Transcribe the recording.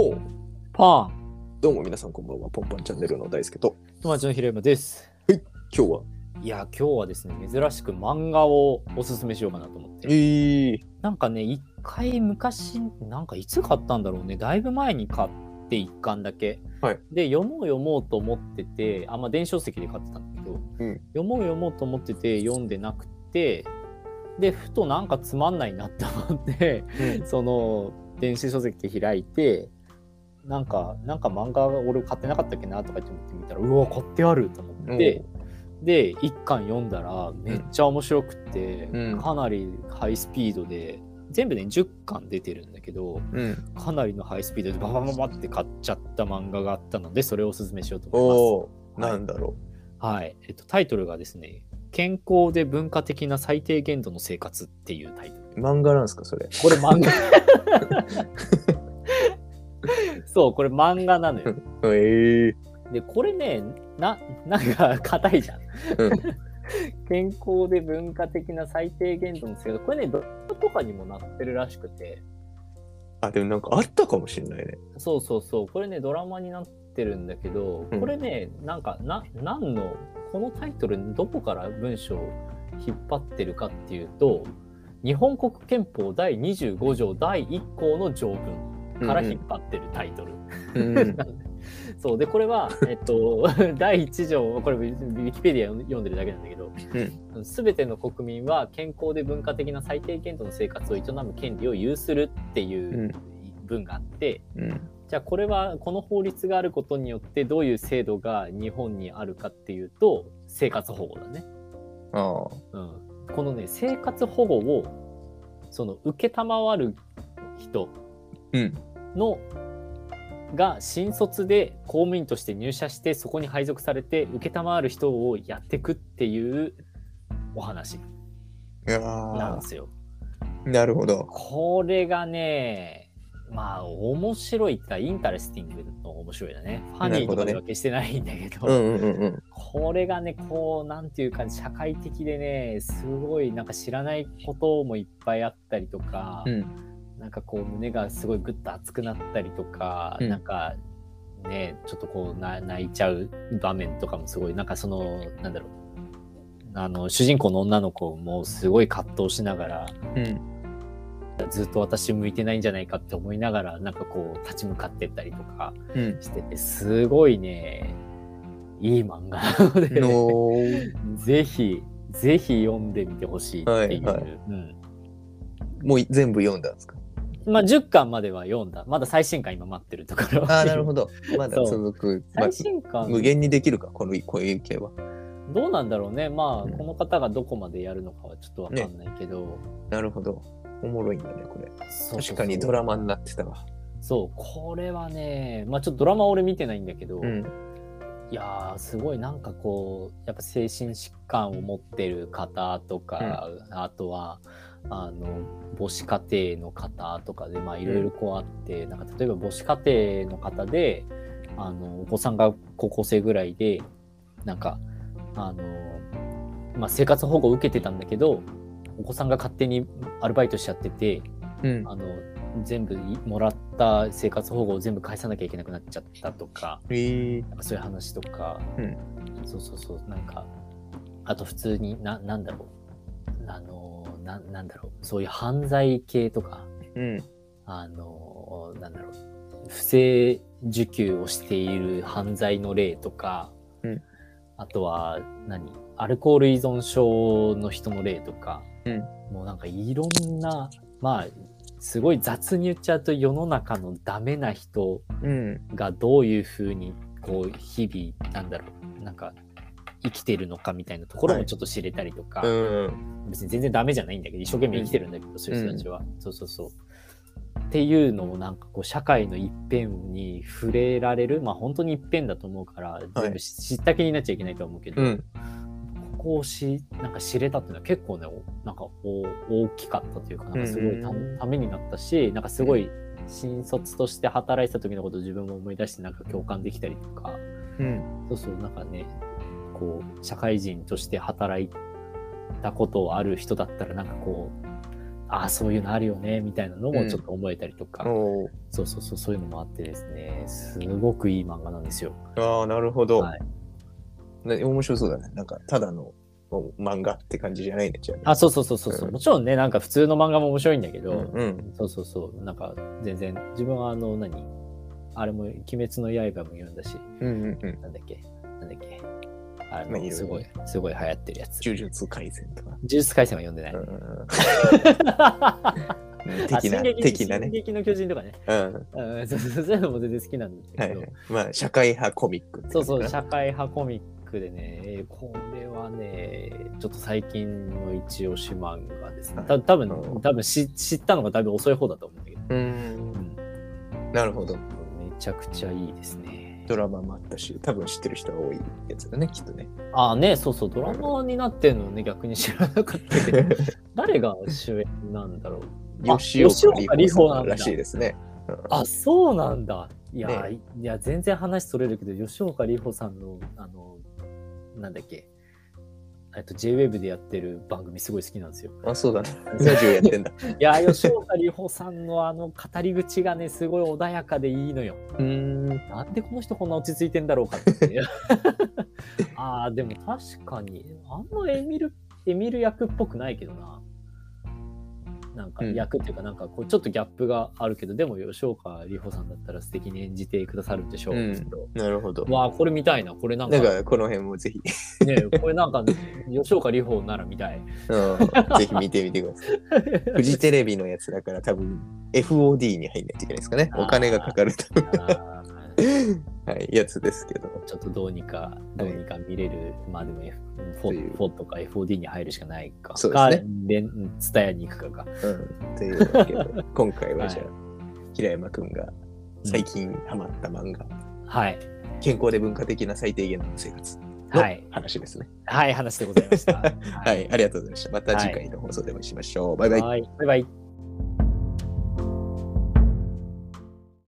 ほう。パンどうも皆さんこんばんは。ポンパンチャンネルの大輔と、友達の平山です。今日は、いや、今日はですね、珍しく漫画をおすすめしようかなと思って。えー、なんかね、一回昔、なんかいつ買ったんだろうね、だいぶ前に買って一巻だけ。はいで、読もう読もうと思ってて、あ、まあ電子書籍で買ってたんだけど、うん読もう読もうと思ってて読んでなくて、で、ふとなんかつまんないなって思って、その電子書籍開いてなんかなんか漫画俺買ってなかったっけなとかって思ってみたらうわ買ってあると思ってで一巻読んだらめっちゃ面白くって、うんかなりハイスピードで全部ね10巻出てるんだけどうん。かなりのハイスピードでババババって買っちゃった漫画があったのでそれをおすすめしようと思います。なんだろはい、えっと、タイトルがですね「健康で文化的な最低限度の生活」っていうタイトル。う。漫画なんですか、それ。これ漫画。そう、これ漫画なのよ。えー、で、これね、な、なんか硬いじゃん。うん 健康で文化的な最低限度の生活。これね、ドラマとかにもなってるらしくて。あ、でもなんかあったかもしれないね。そうそうそう。これね、ドラマになってるんだけど、うんこれね、なんか、な、何の、このタイトル、どこから文章を引っ張ってるかっていうと、日本国憲法第25条第1項の条文から引っ張ってるタイトル。うんうん。そうでこれは、えっと、第1条これウィキペディア読んでるだけなんだけど、すべての国民は健康で文化的な最低限度の生活を営む権利を有するっていううん文があって、うん。じゃあこれはこの法律があることによってどういう制度が日本にあるかっていうと生活保護だね。ああ。うん、このね生活保護をその承る人うん。のが新卒で公務員として入社してそこに配属されて承る人をやっていくっていうお話なんですよ。なるほど。これがねまあ面白いってか interesting の面白いだね。 funny とかでは決してないんだけどうんうんうんうん。これがねこうなんていうか社会的でねすごいなんか知らないこともいっぱいあったりとか。うん。なんかこう胸がすごいグッと熱くなったりとか、うん。なんかねちょっとこうな泣いちゃう場面とかもすごいなんかそのなんだろう。あの主人公の女の子もすごい葛藤しながらうん。ずっと私向いてないんじゃないかって思いながらなんかこう立ち向かってったりとかうん。しててすごいねいい漫画なので、のー。ぜひぜひ読んでみてほしいっていう、はいはい。うん。もう全部読んだんですか？まあ10巻までは読んだまだ最新巻今待ってるところああ、なるほど。まだ続く。まあ最新巻、無限にできるか、このこういう系は。どうなんだろうねまあ、うんこの方がどこまでやるのかはちょっとわかんないけど、なるほど。おもろいんだね、これ。確かにドラマになってたわ。そうこれはねまあちょっとドラマ俺見てないんだけど、うん。いやーすごいなんかこうやっぱ精神疾患を持ってる方とか、あとはあの母子家庭の方とかでまあいろいろこうあって、なんか例えば母子家庭の方であのお子さんが高校生ぐらいでなんかあの、まあ、生活保護を受けてたんだけどお子さんが勝手にアルバイトしちゃっててうん。あの全部いもらった生活保護を全部返さなきゃいけなくなっちゃったとか。えー、そういう話とか、うん。そうそうそう。なんかあと普通にななんだろう。あのななんだろう。そういう犯罪系とかうん。あのなんだろう。不正受給をしている犯罪の例とか、うん。あとは何？アルコール依存症の人の例とか、うん。もうなんかいろんなまあすごい雑に言っちゃうと世の中のダメな人うん。がどういうふうにこう日々なんだろう。なんか生きてるのかみたいなところもちょっと知れたりとか、うん。別に全然ダメじゃないんだけど一生懸命生きてるんだけど、そういう人たちは、そうそうそう。っていうのをなんかこう社会の一辺に触れられる。まあ本当に一辺だと思うから全部知知った気になっちゃいけないとは思うけど、うん。ここをしなんか知れたっていうのは結構ねおなんかお大きかったというかなんかすごいた,、うんためになったしなんかすごい新卒として働いてた時のことを自分も思い出してなんか共感できたりとか。うん。そうそうなんかねこう社会人として働いたことある人だったらなんかこうああ、そういうのあるよね、みたいなのうんもちょっと思えたりとか、おーそうそうそう、そういうのもあってですね、すごくいい漫画なんですよ。ああ、なるほど、はい。な面白そうだね。なんか、ただのお漫画って感じじゃないね、じゃあ、そうそうそうそうそう、うんもちろんね、なんか普通の漫画も面白いんだけど、うんうんそうそうそう、なんか全然、自分はあの、何？あれも、鬼滅の刃も読んだし、うんうんうん。なんだっけ？なんだっけ？あの、まあすごい、すごい流行ってるやつ。呪術廻戦とか？呪術廻戦は読んでない。うんうん 的な、的なね。進撃の巨人とかね。うん。うんそういうのも全然好きなんだけど、はいはい。まあ、社会派コミックそうそう、社会派コミックでね、えーこれはね、ちょっと最近の一押し漫画ですね。はいた多分うん多分知知ったのがだいぶ遅い方だと思うんだけど、な。う。うんん、なるほど。めちゃくちゃいいですね。ドラマもあったし、多分知ってる人が多いやつだね、きっとね。ああね、そうそう、ドラマになってんのね、逆に知らなかったけど、誰が主演なんだろう。あ吉岡里里帆さんらしいですね。うんあ、そうなんだ。いや、ねいや全然話それるけど、吉岡里帆さんの、あの、なんだっけ、えっと、JWAVE でやってる番組すごい好きなんですよ。あ、そうだね。ラジオやってんだ。いや、吉岡里帆さんのあの語り口がね、すごい穏やかでいいのよ。うーん。なんでこの人こんな落ち着いてんだろうかって。ああ、でも確かに、あんまエミル、エミル役っぽくないけどな。なんかうん役っていうか、なんかこうちょっとギャップがあるけど、でも吉岡里帆さんだったら素敵に演じてくださるんでしょう。うんなるほど。わあ、これ見たいな。これなんか、なんか、この辺もぜひ、ね、これなんか、吉岡里帆なら見たい。うん、ぜひ見てみてください。フジテレビのやつだから多分 FOD に入んないといけないですかね。お金がかかるとはい、やつですけど。ちょっとどうにか、どうにか見れる、まあでも F、フとか FOD に入るしかないか。そうですねツタヤに行くかか。うん、というわけで、今回はじゃあ、平山くんが最近ハマった漫画、はい。健康で文化的な最低限の生活のはい。話ですね。はい、話でございました。はい、ありがとうございました。また次回の放送でお会いしましょう。バイバイ。はい。バイバイ。